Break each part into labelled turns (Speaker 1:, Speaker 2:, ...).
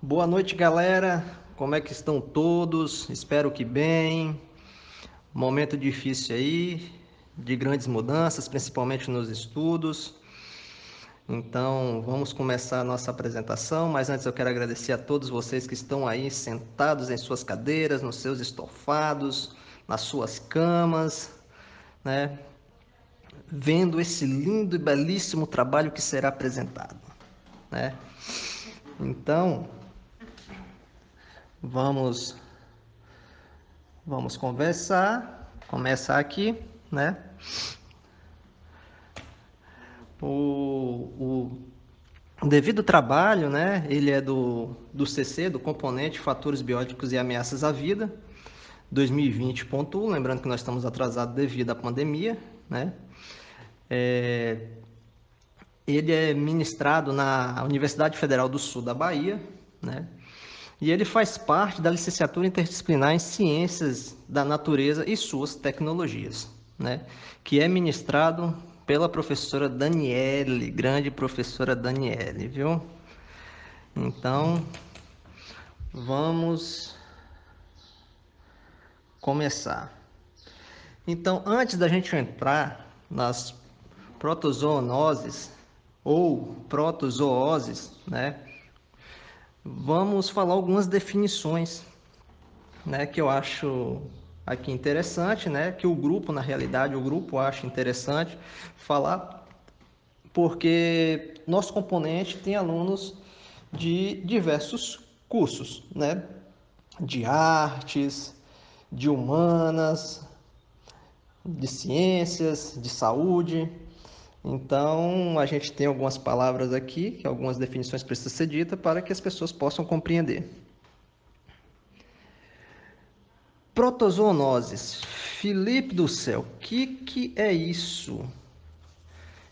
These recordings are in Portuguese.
Speaker 1: Boa noite, galera. Como é que estão todos? Espero que bem. Momento difícil aí, de grandes mudanças, principalmente nos estudos. Então, vamos começar a nossa apresentação, mas antes eu quero agradecer a todos vocês que estão aí sentados em suas cadeiras, nos seus estofados, nas suas camas, né? Vendo esse lindo e belíssimo trabalho que será apresentado, né? Então, vamos vamos conversar, começar aqui, né? O, o devido trabalho, né? Ele é do, do CC, do componente Fatores Bióticos e Ameaças à Vida, 2020.1, lembrando que nós estamos atrasados devido à pandemia, né? É, ele é ministrado na Universidade Federal do Sul da Bahia, né? E ele faz parte da licenciatura interdisciplinar em Ciências da Natureza e suas tecnologias, né? Que é ministrado pela professora Daniele, grande professora Daniele, viu? Então, vamos começar. Então, antes da gente entrar nas protozoonoses ou protozooses, né? Vamos falar algumas definições, né, que eu acho aqui interessante, né, que o grupo, na realidade, o grupo acha interessante falar, porque nosso componente tem alunos de diversos cursos, né, de artes, de humanas, de ciências, de saúde. Então, a gente tem algumas palavras aqui, algumas definições precisam ser ditas para que as pessoas possam compreender. Protozoonoses. Felipe do céu, o que, que é isso?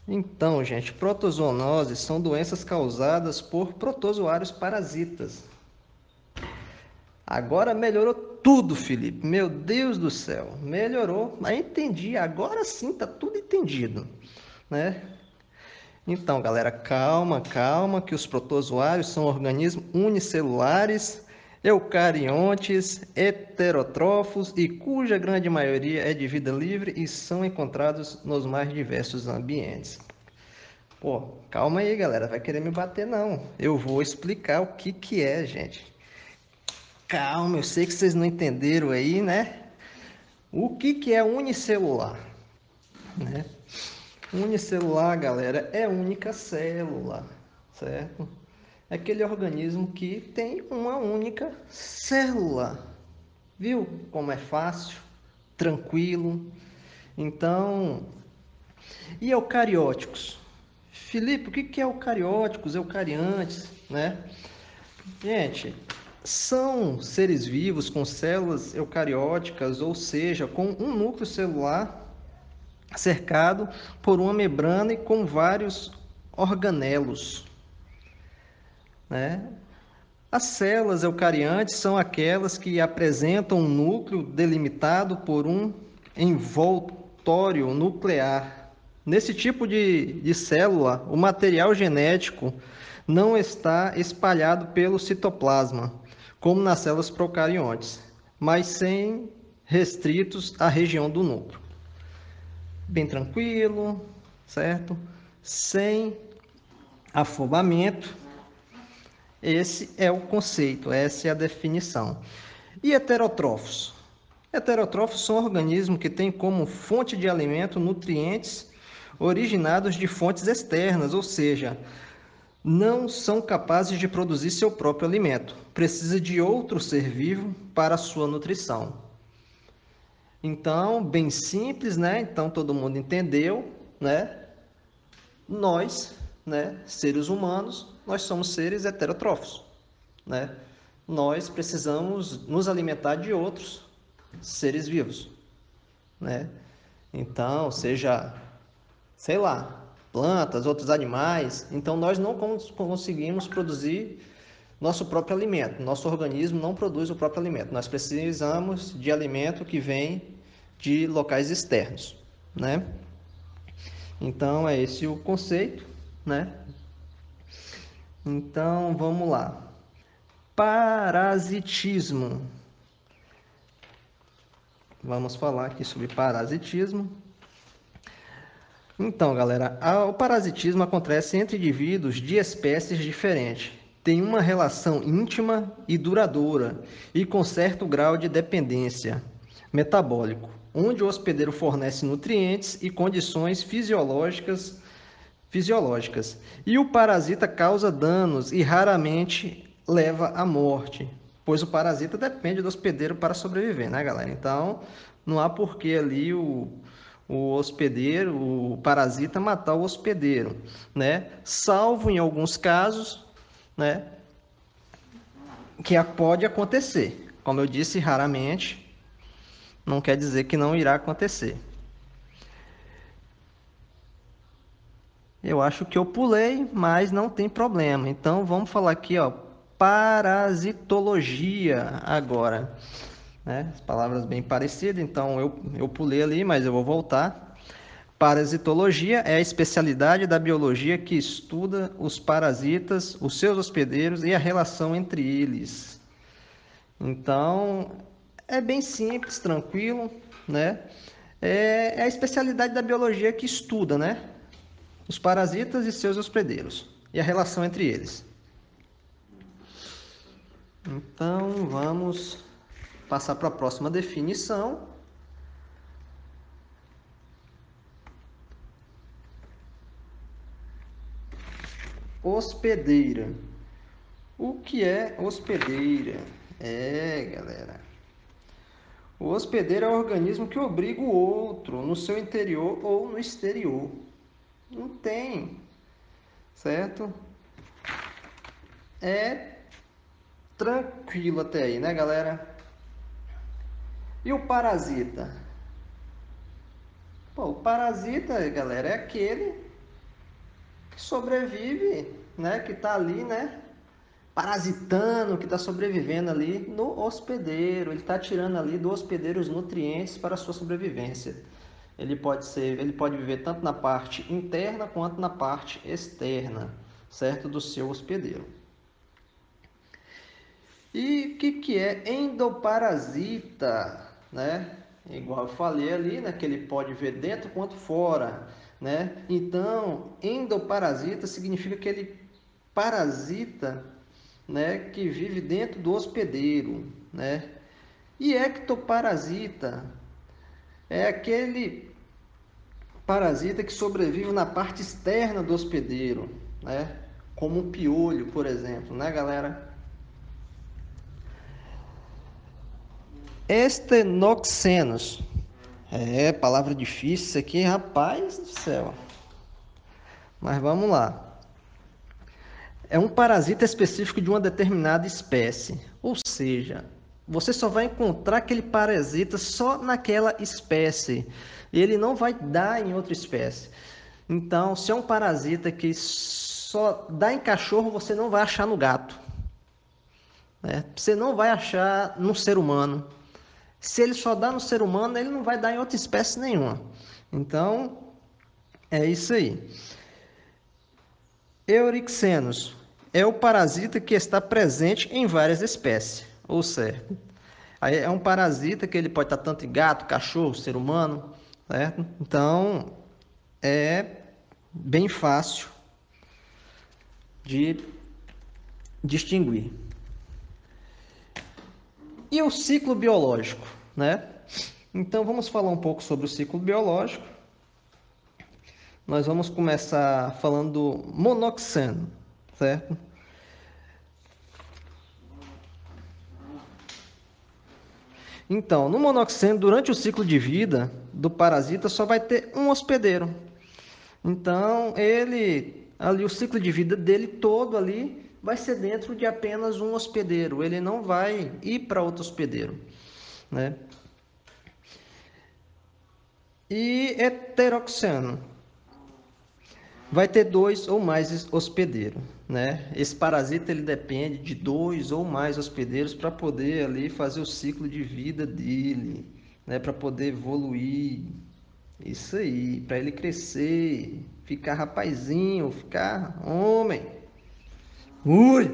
Speaker 1: Então, gente, protozoonoses são doenças causadas por protozoários parasitas. Agora melhorou tudo, Felipe. Meu Deus do céu, melhorou. Mas entendi, agora sim tá tudo entendido né? Então, galera, calma, calma, que os protozoários são organismos unicelulares, eucariontes, heterótrofos e cuja grande maioria é de vida livre e são encontrados nos mais diversos ambientes. Pô, calma aí, galera, vai querer me bater não. Eu vou explicar o que que é, gente. Calma, eu sei que vocês não entenderam aí, né? O que que é unicelular, né? Unicelular, galera, é única célula, certo? É aquele organismo que tem uma única célula. Viu como é fácil, tranquilo? Então, e eucarióticos? Felipe, o que é eucarióticos, eucariantes, né? Gente, são seres vivos com células eucarióticas, ou seja, com um núcleo celular cercado por uma membrana e com vários organelos. Né? As células eucariantes são aquelas que apresentam um núcleo delimitado por um envoltório nuclear. Nesse tipo de, de célula, o material genético não está espalhado pelo citoplasma, como nas células procariontes, mas sem restritos à região do núcleo bem tranquilo, certo? Sem afobamento. Esse é o conceito, essa é a definição. E heterótrofos? Heterótrofos são organismos que têm como fonte de alimento nutrientes originados de fontes externas, ou seja, não são capazes de produzir seu próprio alimento. Precisa de outro ser vivo para sua nutrição. Então, bem simples, né? Então todo mundo entendeu, né? Nós, né, seres humanos, nós somos seres heterótrofos, né? Nós precisamos nos alimentar de outros seres vivos, né? Então, seja, sei lá, plantas, outros animais, então nós não conseguimos produzir nosso próprio alimento. Nosso organismo não produz o próprio alimento. Nós precisamos de alimento que vem de locais externos, né? Então é esse o conceito, né? Então vamos lá. Parasitismo. Vamos falar aqui sobre parasitismo. Então, galera, o parasitismo acontece entre indivíduos de espécies diferentes. Tem uma relação íntima e duradoura e com certo grau de dependência metabólico, onde o hospedeiro fornece nutrientes e condições fisiológicas fisiológicas. E o parasita causa danos e raramente leva à morte, pois o parasita depende do hospedeiro para sobreviver, né, galera? Então, não há porquê ali o, o hospedeiro, o parasita matar o hospedeiro, né? Salvo em alguns casos, né, que pode acontecer. Como eu disse, raramente, não quer dizer que não irá acontecer. Eu acho que eu pulei, mas não tem problema. Então vamos falar aqui, ó, parasitologia agora. Né? As palavras bem parecidas, então eu, eu pulei ali, mas eu vou voltar. Parasitologia é a especialidade da biologia que estuda os parasitas, os seus hospedeiros e a relação entre eles. Então, é bem simples, tranquilo, né? É, é a especialidade da biologia que estuda, né? os parasitas e seus hospedeiros e a relação entre eles. Então, vamos passar para a próxima definição. Hospedeira. O que é hospedeira? É, galera. O hospedeiro é o organismo que obriga o outro no seu interior ou no exterior não tem, certo? É tranquilo até aí, né, galera? E o parasita? Pô, o parasita, galera, é aquele que sobrevive, né, que tá ali, né, parasitando, que está sobrevivendo ali no hospedeiro. Ele está tirando ali do hospedeiro os nutrientes para a sua sobrevivência ele pode ser, ele pode viver tanto na parte interna quanto na parte externa, certo, do seu hospedeiro. E o que, que é endoparasita, né? Igual eu falei ali, né, que ele pode ver dentro quanto fora, né? Então, endoparasita significa que ele parasita, né, que vive dentro do hospedeiro, né? E ectoparasita é aquele parasita que sobrevive na parte externa do hospedeiro, né? Como um piolho, por exemplo, né, galera? Estenoxenos. É, palavra difícil isso aqui, rapaz do céu. Mas vamos lá. É um parasita específico de uma determinada espécie. Ou seja, você só vai encontrar aquele parasita só naquela espécie. Ele não vai dar em outra espécie. Então, se é um parasita que só dá em cachorro, você não vai achar no gato. Né? Você não vai achar no ser humano. Se ele só dá no ser humano, ele não vai dar em outra espécie nenhuma. Então, é isso aí. Eurixenos é o parasita que está presente em várias espécies ou certo. É um parasita que ele pode estar tanto em gato, cachorro, ser humano, certo? Então é bem fácil de distinguir. E o ciclo biológico, né? Então vamos falar um pouco sobre o ciclo biológico. Nós vamos começar falando do monoxeno, certo? Então, no monoxeno, durante o ciclo de vida do parasita, só vai ter um hospedeiro. Então, ele, ali, o ciclo de vida dele todo ali vai ser dentro de apenas um hospedeiro. Ele não vai ir para outro hospedeiro, né? E heteroxeno vai ter dois ou mais hospedeiros, né? Esse parasita ele depende de dois ou mais hospedeiros para poder ali fazer o ciclo de vida dele, né? Para poder evoluir, isso aí, para ele crescer, ficar rapazinho, ficar homem. Ui!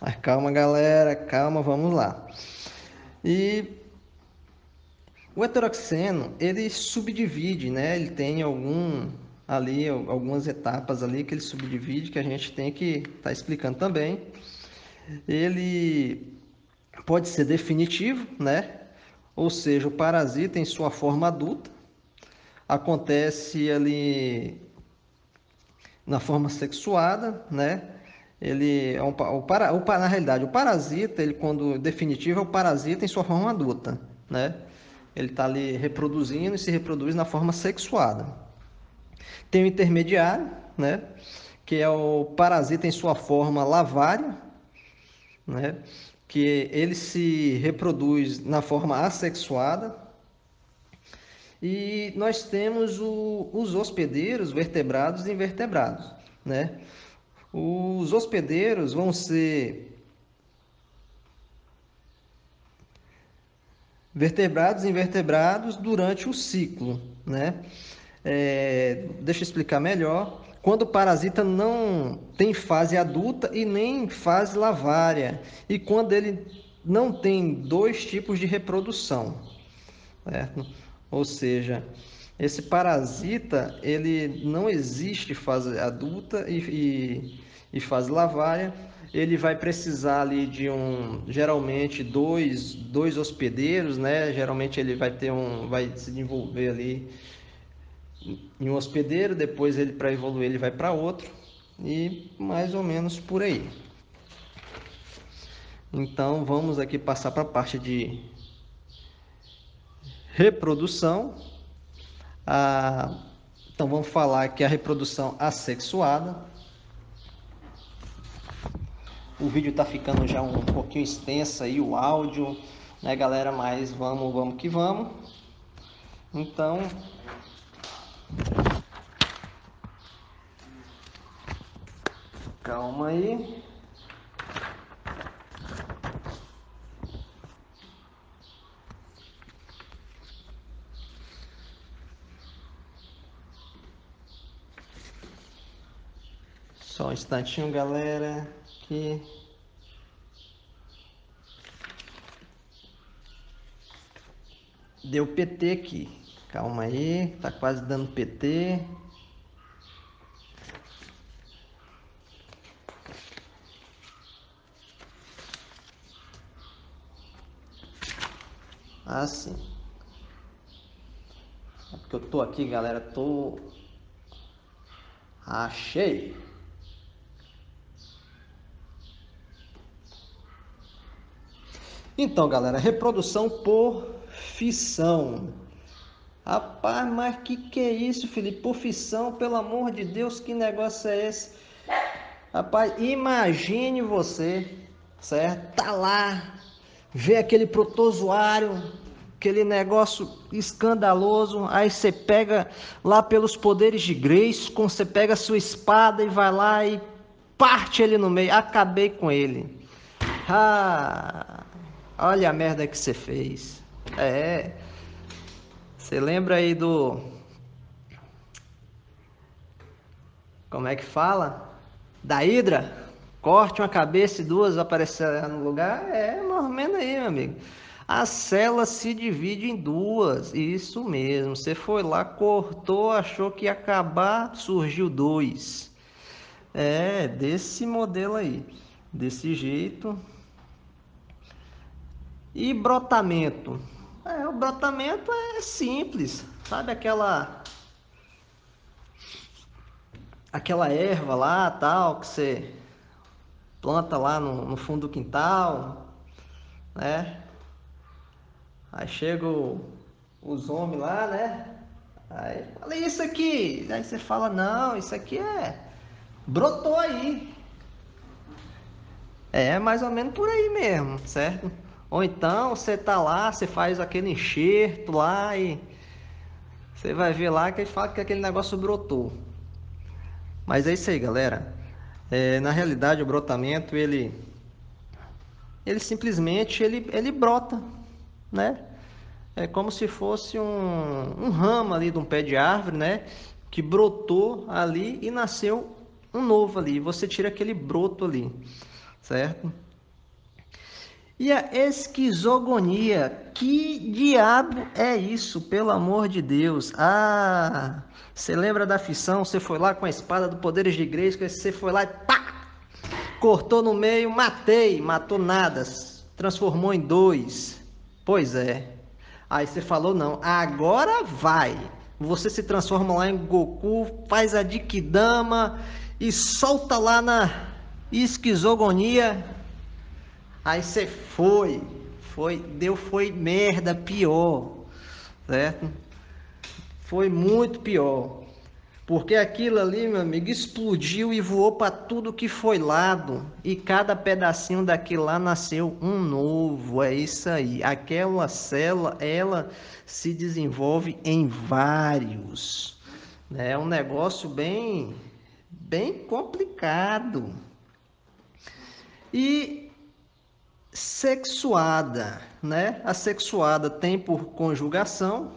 Speaker 1: Mas calma, galera, calma, vamos lá. E o heteroxeno, ele subdivide, né? Ele tem algum ali algumas etapas ali que ele subdivide que a gente tem que estar tá explicando também. Ele pode ser definitivo, né? Ou seja, o parasita em sua forma adulta acontece ali na forma sexuada, né? Ele é um, o, para, o, na realidade, o parasita, ele quando definitivo é o parasita em sua forma adulta, né? Ele está ali reproduzindo e se reproduz na forma sexuada. Tem o intermediário, né? Que é o parasita em sua forma lavária, né? Que ele se reproduz na forma assexuada. E nós temos o, os hospedeiros, vertebrados e invertebrados, né? Os hospedeiros vão ser vertebrados e invertebrados durante o ciclo, né? É, deixa eu explicar melhor. Quando o parasita não tem fase adulta e nem fase lavária, e quando ele não tem dois tipos de reprodução, certo? Ou seja, esse parasita ele não existe fase adulta e, e, e fase lavária, ele vai precisar ali de um, geralmente dois, dois hospedeiros, né? Geralmente ele vai ter um, vai se desenvolver ali em um hospedeiro, depois ele para evoluir ele vai para outro e mais ou menos por aí. Então vamos aqui passar para a parte de reprodução. Ah, então vamos falar que a reprodução assexuada o vídeo está ficando já um pouquinho extenso aí, o áudio, né, galera? Mas vamos, vamos que vamos. Então, calma aí. Só um instantinho, galera aqui. Deu PT aqui. Calma aí, tá quase dando PT. Assim. É porque eu tô aqui, galera, tô achei. Então, galera, reprodução por fissão. Rapaz, mas que que é isso, Felipe? Por fissão, pelo amor de Deus, que negócio é esse? Rapaz, imagine você, certo? Tá lá, vê aquele protozoário, aquele negócio escandaloso, aí você pega lá pelos poderes de Grace, você pega a sua espada e vai lá e parte ele no meio. Acabei com ele. Ah, Olha a merda que você fez. É. Você lembra aí do. Como é que fala? Da Hidra? Corte uma cabeça e duas aparecerão no lugar? É, mais ou menos aí, meu amigo. A célula se divide em duas. Isso mesmo. Você foi lá, cortou, achou que ia acabar, surgiu dois. É, desse modelo aí. Desse jeito, e brotamento? É, o brotamento é simples, sabe aquela aquela erva lá, tal, que você planta lá no, no fundo do quintal, né? Aí chega o, os homens lá, né? Aí fala isso aqui, aí você fala não, isso aqui é brotou aí. É mais ou menos por aí mesmo, certo? Ou então você tá lá, você faz aquele enxerto lá e você vai ver lá que ele fala que aquele negócio brotou. Mas é isso aí, galera. É, na realidade, o brotamento ele ele simplesmente ele, ele brota, né? É como se fosse um, um ramo ali de um pé de árvore, né? Que brotou ali e nasceu um novo ali. Você tira aquele broto ali, certo? E a esquizogonia, que diabo é isso, pelo amor de Deus? Ah, você lembra da fissão? Você foi lá com a espada do poderes de igreja, você foi lá e pá! Cortou no meio, matei, matou nada, transformou em dois. Pois é. Aí você falou não, agora vai. Você se transforma lá em Goku, faz a Dikidama e solta lá na esquizogonia Aí você foi, foi, deu foi merda pior, certo? Foi muito pior. Porque aquilo ali, meu amigo, explodiu e voou para tudo que foi lado. E cada pedacinho daquilo lá nasceu um novo. É isso aí. Aquela célula, ela se desenvolve em vários. É um negócio bem, bem complicado. E sexuada, né? A sexuada tem por conjugação,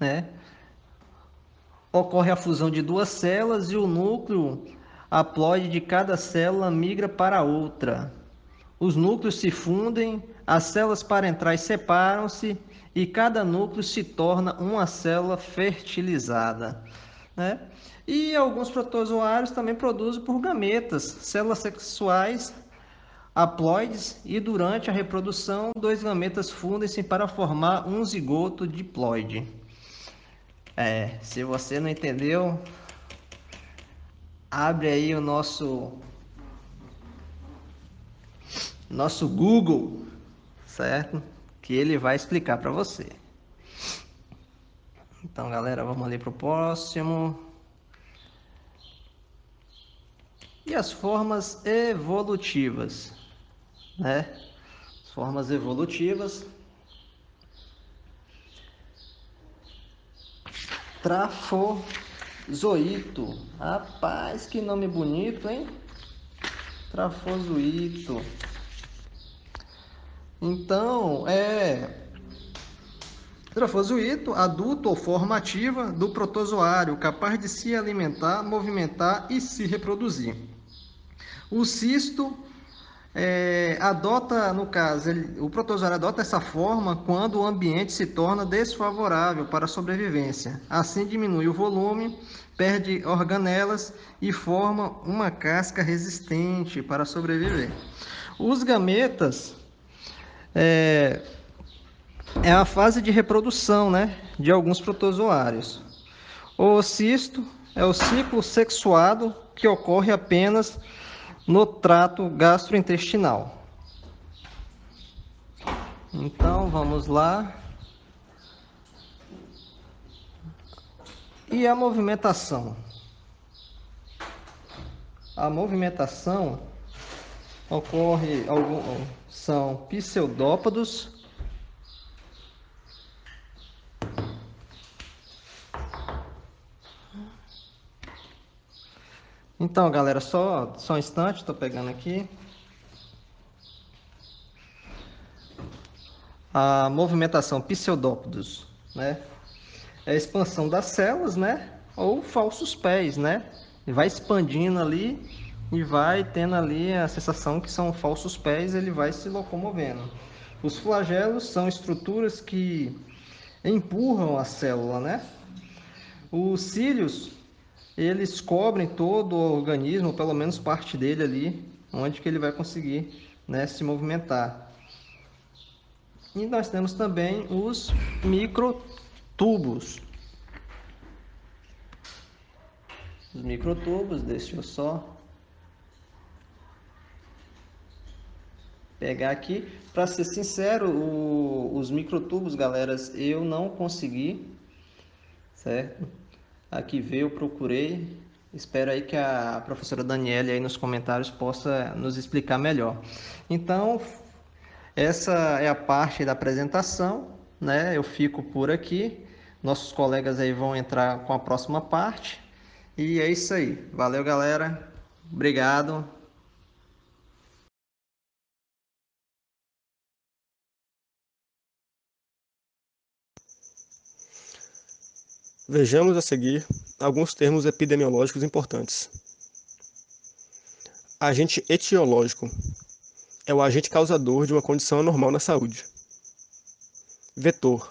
Speaker 1: né? Ocorre a fusão de duas células e o núcleo haploide de cada célula migra para outra. Os núcleos se fundem, as células parentais separam-se e cada núcleo se torna uma célula fertilizada. Né? E alguns protozoários também produzem por gametas, células sexuais haploides e durante a reprodução, dois gametas fundem-se para formar um zigoto diploide. É, se você não entendeu, abre aí o nosso nosso Google, certo? Que ele vai explicar para você. Então, galera, vamos ali para o próximo. E as formas evolutivas né? Formas evolutivas. Trafozoito. Rapaz, que nome bonito, hein? Trafozoito. Então, é Trafozoito, adulto ou formativa do protozoário, capaz de se alimentar, movimentar e se reproduzir. O cisto é, adota, no caso, ele, o protozoário adota essa forma quando o ambiente se torna desfavorável para a sobrevivência. Assim diminui o volume, perde organelas e forma uma casca resistente para sobreviver. Os gametas é, é a fase de reprodução né, de alguns protozoários. O cisto é o ciclo sexuado que ocorre apenas no trato gastrointestinal. Então vamos lá. E a movimentação? A movimentação ocorre algum, são pseudópodos Então, galera, só, só um instante, estou pegando aqui. A movimentação pseudópodos, né? É a expansão das células, né? Ou falsos pés, né? E vai expandindo ali e vai tendo ali a sensação que são falsos pés, ele vai se locomovendo. Os flagelos são estruturas que empurram a célula, né? Os cílios eles cobrem todo o organismo, pelo menos parte dele ali, onde que ele vai conseguir né, se movimentar. E nós temos também os microtubos. Os microtubos, deixa eu só pegar aqui. Para ser sincero, o, os microtubos, galera, eu não consegui, certo? Aqui veio, procurei. Espero aí que a professora Daniela aí nos comentários possa nos explicar melhor. Então, essa é a parte da apresentação, né? Eu fico por aqui. Nossos colegas aí vão entrar com a próxima parte. E é isso aí. Valeu, galera. Obrigado.
Speaker 2: Vejamos a seguir alguns termos epidemiológicos importantes. Agente etiológico é o agente causador de uma condição anormal na saúde. Vetor.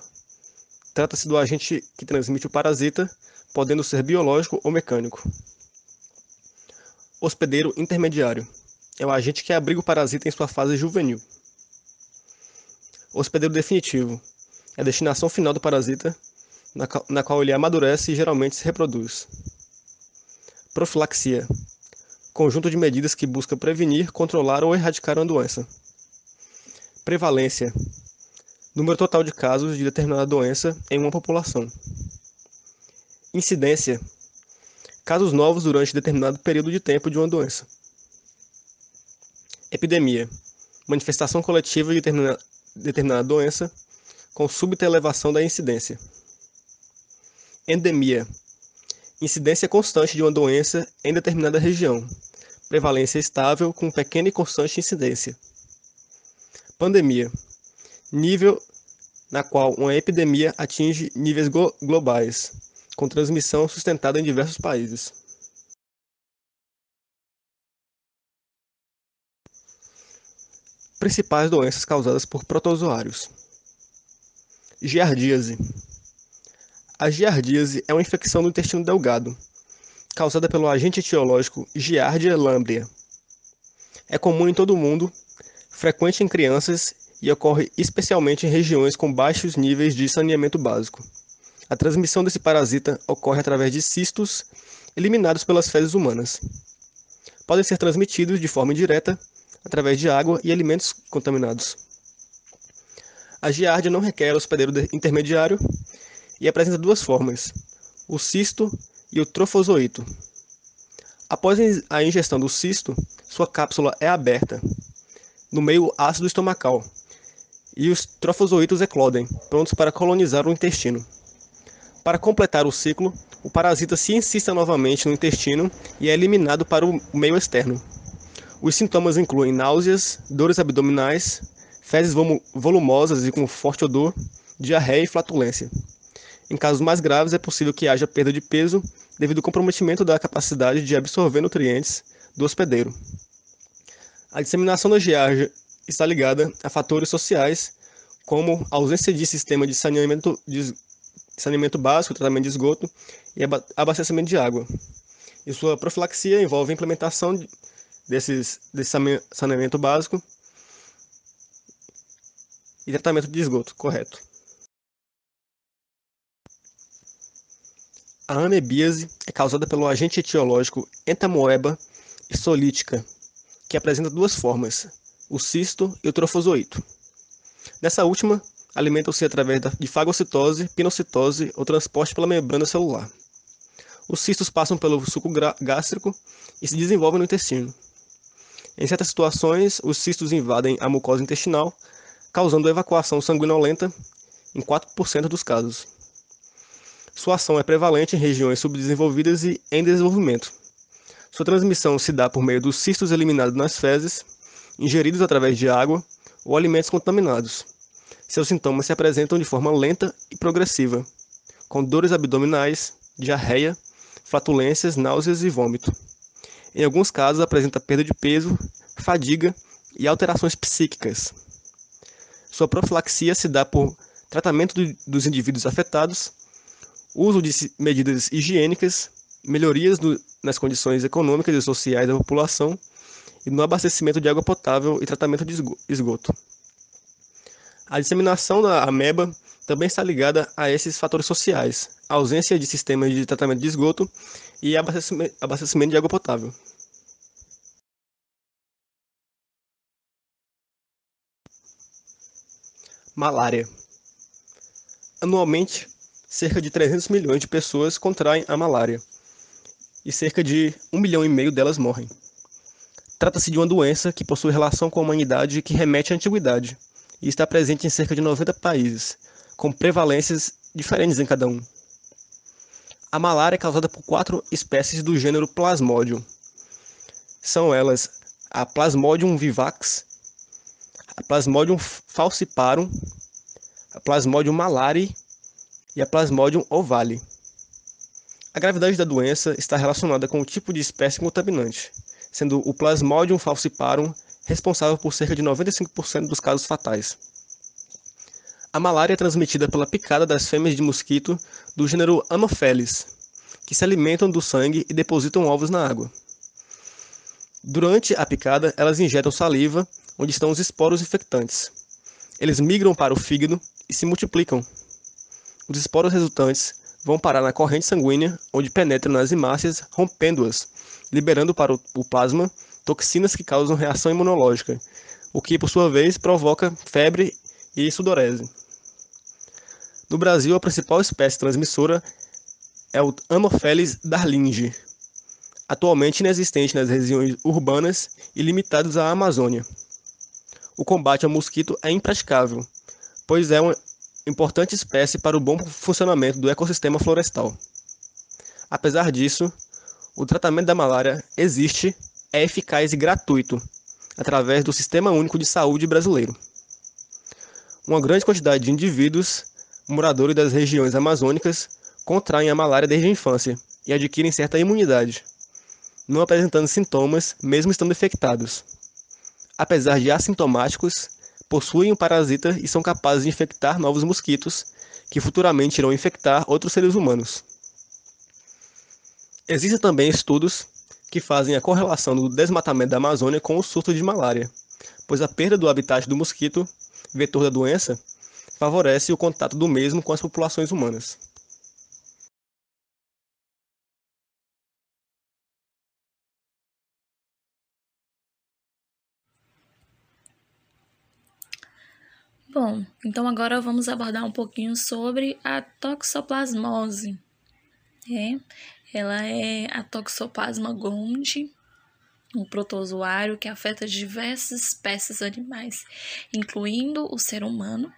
Speaker 2: Trata-se do agente que transmite o parasita, podendo ser biológico ou mecânico. Hospedeiro intermediário. É o agente que abriga o parasita em sua fase juvenil. Hospedeiro definitivo. É a destinação final do parasita, na qual ele amadurece e geralmente se reproduz. Profilaxia conjunto de medidas que busca prevenir, controlar ou erradicar uma doença. Prevalência número total de casos de determinada doença em uma população. Incidência casos novos durante determinado período de tempo de uma doença. Epidemia manifestação coletiva de determinada, doença com súbita elevação da incidência. Endemia incidência constante de uma doença em determinada região, prevalência estável com pequena e constante incidência. Pandemia nível na qual uma epidemia atinge níveis globais, com transmissão sustentada em diversos países. Principais doenças causadas por protozoários. Giardíase a giardíase é uma infecção do intestino delgado, causada pelo agente etiológico Giardia lamblia. É comum em todo o mundo, frequente em crianças e ocorre especialmente em regiões com baixos níveis de saneamento básico. A transmissão desse parasita ocorre através de cistos eliminados pelas fezes humanas. Podem ser transmitidos de forma indireta através de água e alimentos contaminados. A giardia não requer hospedeiro intermediário e apresenta duas formas, o cisto e o trofozoito. Após a ingestão do cisto, sua cápsula é aberta no meio ácido estomacal e os trofozoitos eclodem, prontos para colonizar o intestino. Para completar o ciclo, o parasita se insista novamente no intestino e é eliminado para o meio externo. Os sintomas incluem náuseas, dores abdominais, fezes volumosas e com forte odor, diarreia e flatulência. Em casos mais graves, é possível que haja perda de peso devido ao comprometimento da capacidade de absorver nutrientes do hospedeiro. A disseminação da giardia está ligada a fatores sociais, como a ausência de sistema de saneamento, de saneamento básico, tratamento de esgoto e abastecimento de água. E sua profilaxia envolve a implementação desses, desse saneamento básico e tratamento de esgoto correto. A amebíase é causada pelo agente etiológico entamoeba solítica, que apresenta duas formas, o cisto e o trofozoito. Nessa última, alimentam-se através de fagocitose, pinocitose ou transporte pela membrana celular. Os cistos passam pelo suco gástrico e se desenvolvem no intestino. Em certas situações, os cistos invadem a mucosa intestinal, causando evacuação sanguinolenta em 4% dos casos. Sua ação é prevalente em regiões subdesenvolvidas e em desenvolvimento. Sua transmissão se dá por meio dos cistos eliminados nas fezes, ingeridos através de água ou alimentos contaminados. Seus sintomas se apresentam de forma lenta e progressiva, com dores abdominais, diarreia, flatulências, náuseas e vômito. Em alguns casos, apresenta perda de peso, fadiga e alterações psíquicas. Sua profilaxia se dá por tratamento dos indivíduos afetados uso de medidas higiênicas, melhorias no, nas condições econômicas e sociais da população e no abastecimento de água potável e tratamento de esgoto. A disseminação da ameba também está ligada a esses fatores sociais, ausência de sistemas de tratamento de esgoto e abastecimento de água potável. Malária. Anualmente, cerca de 300 milhões de pessoas contraem a malária e cerca de 1 milhão e meio delas morrem. Trata-se de uma doença que possui relação com a humanidade que remete à antiguidade e está presente em cerca de 90 países, com prevalências diferentes em cada um. A malária é causada por quatro espécies do gênero Plasmodium. São elas a Plasmodium vivax, a Plasmodium falciparum, a Plasmodium malariae e a Plasmodium ovale. A gravidade da doença está relacionada com o tipo de espécie contaminante, sendo o Plasmodium falciparum responsável por cerca de 95% dos casos fatais. A malária é transmitida pela picada das fêmeas de mosquito do gênero Anopheles, que se alimentam do sangue e depositam ovos na água. Durante a picada, elas injetam saliva, onde estão os esporos infectantes. Eles migram para o fígado e se multiplicam. Os esporos resultantes vão parar na corrente sanguínea, onde penetram nas hemácias, rompendo-as, liberando para o plasma toxinas que causam reação imunológica, o que, por sua vez, provoca febre e sudorese. No Brasil, a principal espécie transmissora é o Anopheles darlingi, atualmente inexistente nas regiões urbanas e limitadas à Amazônia. O combate ao mosquito é impraticável, pois é uma importante espécie para o bom funcionamento do ecossistema florestal. Apesar disso, o tratamento da malária existe, é eficaz e gratuito, através do Sistema Único de Saúde brasileiro. Uma grande quantidade de indivíduos moradores das regiões amazônicas contraem a malária desde a infância e adquirem certa imunidade, não apresentando sintomas mesmo estando infectados. Apesar de assintomáticos, possuem o parasita e são capazes de infectar novos mosquitos, que futuramente irão infectar outros seres humanos. Existem também estudos que fazem a correlação do desmatamento da Amazônia com o surto de malária, pois a perda do habitat do mosquito, vetor da doença, favorece o contato do mesmo com as populações humanas.
Speaker 3: Bom, então agora vamos abordar um pouquinho sobre a toxoplasmose. É, ela é a Toxoplasma gondii, um protozoário que afeta diversas espécies animais, incluindo o ser humano.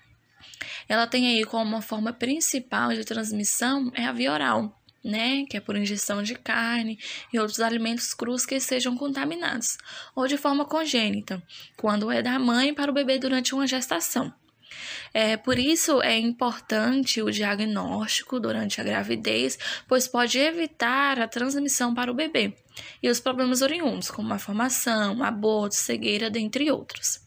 Speaker 3: Ela tem aí como forma principal de transmissão é a via oral, né, que é por ingestão de carne e outros alimentos crus que sejam contaminados, ou de forma congênita, quando é da mãe para o bebê durante uma gestação. É, por isso é importante o diagnóstico durante a gravidez, pois pode evitar a transmissão para o bebê e os problemas oriundos, como a formação, aborto, cegueira, dentre outros.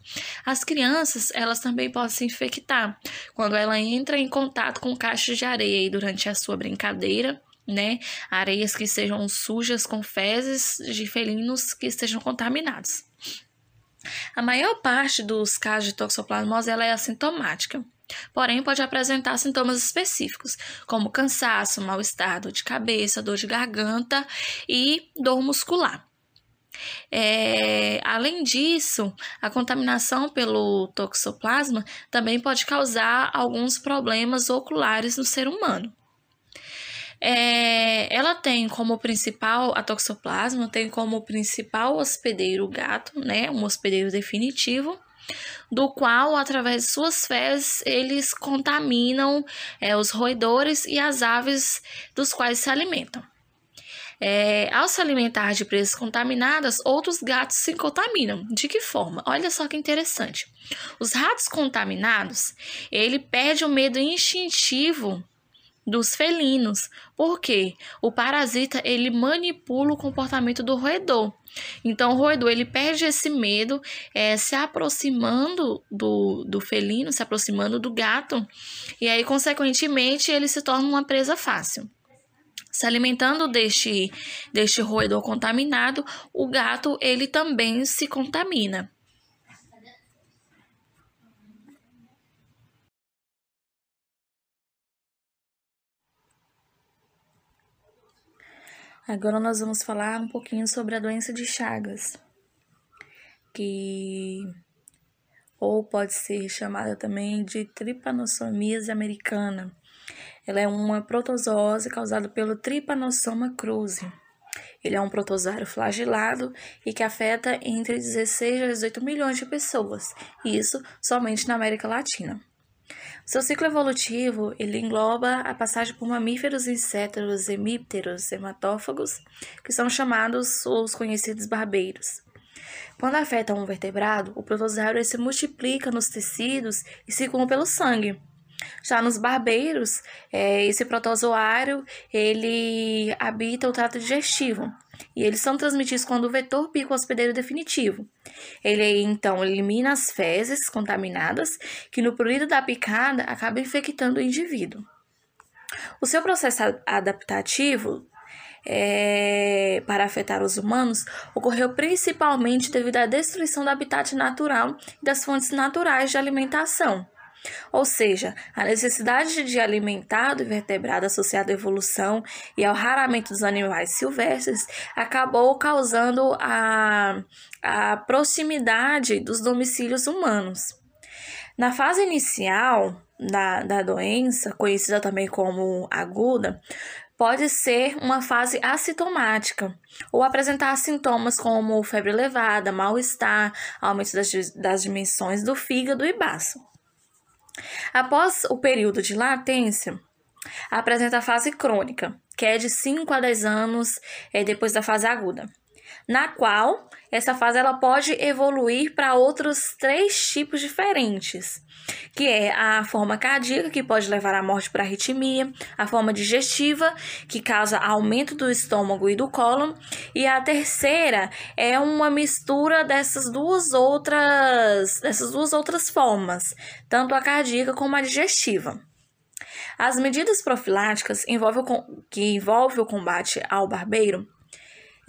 Speaker 3: As crianças, elas também podem se infectar quando ela entra em contato com caixas de areia durante a sua brincadeira, né? Areias que sejam sujas com fezes de felinos que estejam contaminados. A maior parte dos casos de toxoplasmose ela é assintomática. Porém, pode apresentar sintomas específicos, como cansaço, mal-estar, dor de cabeça, dor de garganta e dor muscular. É, além disso, a contaminação pelo toxoplasma também pode causar alguns problemas oculares no ser humano. É, ela tem como principal, a toxoplasma tem como principal hospedeiro o gato, né? Um hospedeiro definitivo do qual, através de suas fezes, eles contaminam é, os roedores e as aves dos quais se alimentam. É, ao se alimentar de presas contaminadas, outros gatos se contaminam. De que forma? Olha só que interessante. Os ratos contaminados, ele perde o medo instintivo dos felinos, porque o parasita ele manipula o comportamento do roedor. Então o roedor ele perde esse medo, é, se aproximando do, do felino, se aproximando do gato, e aí consequentemente ele se torna uma presa fácil. Se alimentando deste, deste roedor contaminado, o gato ele também se contamina. Agora nós vamos falar um pouquinho sobre a doença de Chagas, que ou pode ser chamada também de trypanossomiase americana. Ela é uma protozoose causada pelo Trypanosoma cruzi. Ele é um protozoário flagelado e que afeta entre 16 a 18 milhões de pessoas, isso somente na América Latina. Seu ciclo evolutivo ele engloba a passagem por mamíferos, insetos, hemípteros, hematófagos, que são chamados os conhecidos barbeiros. Quando afeta um vertebrado, o protozoário se multiplica nos tecidos e circula pelo sangue. Já nos barbeiros, é, esse protozoário ele habita o trato digestivo. E eles são transmitidos quando o vetor pica o hospedeiro definitivo. Ele então elimina as fezes contaminadas, que no período da picada acaba infectando o indivíduo. O seu processo adaptativo é, para afetar os humanos ocorreu principalmente devido à destruição do habitat natural e das fontes naturais de alimentação. Ou seja, a necessidade de alimentar do invertebrado associada à evolução e ao raramento dos animais silvestres acabou causando a, a proximidade dos domicílios humanos. Na fase inicial da, da doença, conhecida também como aguda, pode ser uma fase assintomática ou apresentar sintomas como febre elevada, mal-estar, aumento das, das dimensões do fígado e baço. Após o período de latência, apresenta a fase crônica, que é de 5 a 10 anos é, depois da fase aguda, na qual essa fase ela pode evoluir para outros três tipos diferentes que é a forma cardíaca, que pode levar à morte por arritmia, a forma digestiva, que causa aumento do estômago e do cólon, e a terceira é uma mistura dessas duas outras, dessas duas outras formas, tanto a cardíaca como a digestiva. As medidas profiláticas envolve que envolvem o combate ao barbeiro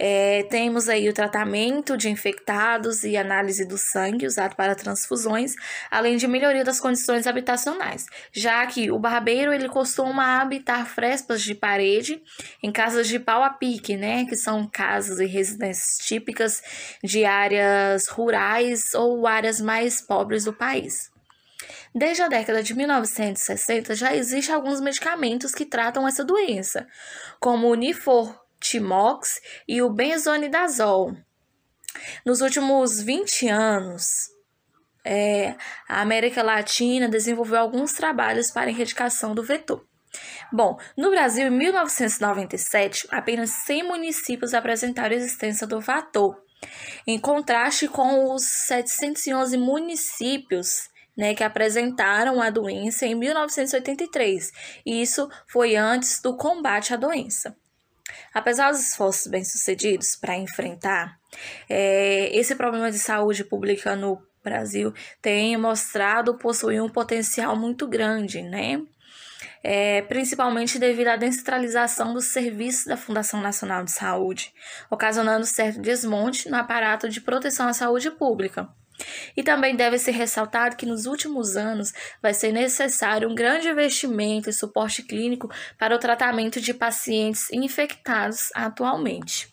Speaker 3: é, temos aí o tratamento de infectados e análise do sangue usado para transfusões, além de melhoria das condições habitacionais, já que o barbeiro ele costuma habitar frestas de parede em casas de pau a pique, né, que são casas e residências típicas de áreas rurais ou áreas mais pobres do país. Desde a década de 1960 já existem alguns medicamentos que tratam essa doença, como o Nifor Timox e o benzonidazol. Nos últimos 20 anos, é, a América Latina desenvolveu alguns trabalhos para a erradicação do vetor. Bom, no Brasil, em 1997, apenas 100 municípios apresentaram existência do vetor, em contraste com os 711 municípios né, que apresentaram a doença em 1983. E isso foi antes do combate à doença. Apesar dos esforços bem-sucedidos para enfrentar é, esse problema de saúde pública no Brasil, tem mostrado possuir um potencial muito grande, né? É, principalmente devido à descentralização dos serviços da Fundação Nacional de Saúde, ocasionando certo desmonte no aparato de proteção à saúde pública. E também deve ser ressaltado que nos últimos anos vai ser necessário um grande investimento e suporte clínico para o tratamento de pacientes infectados atualmente.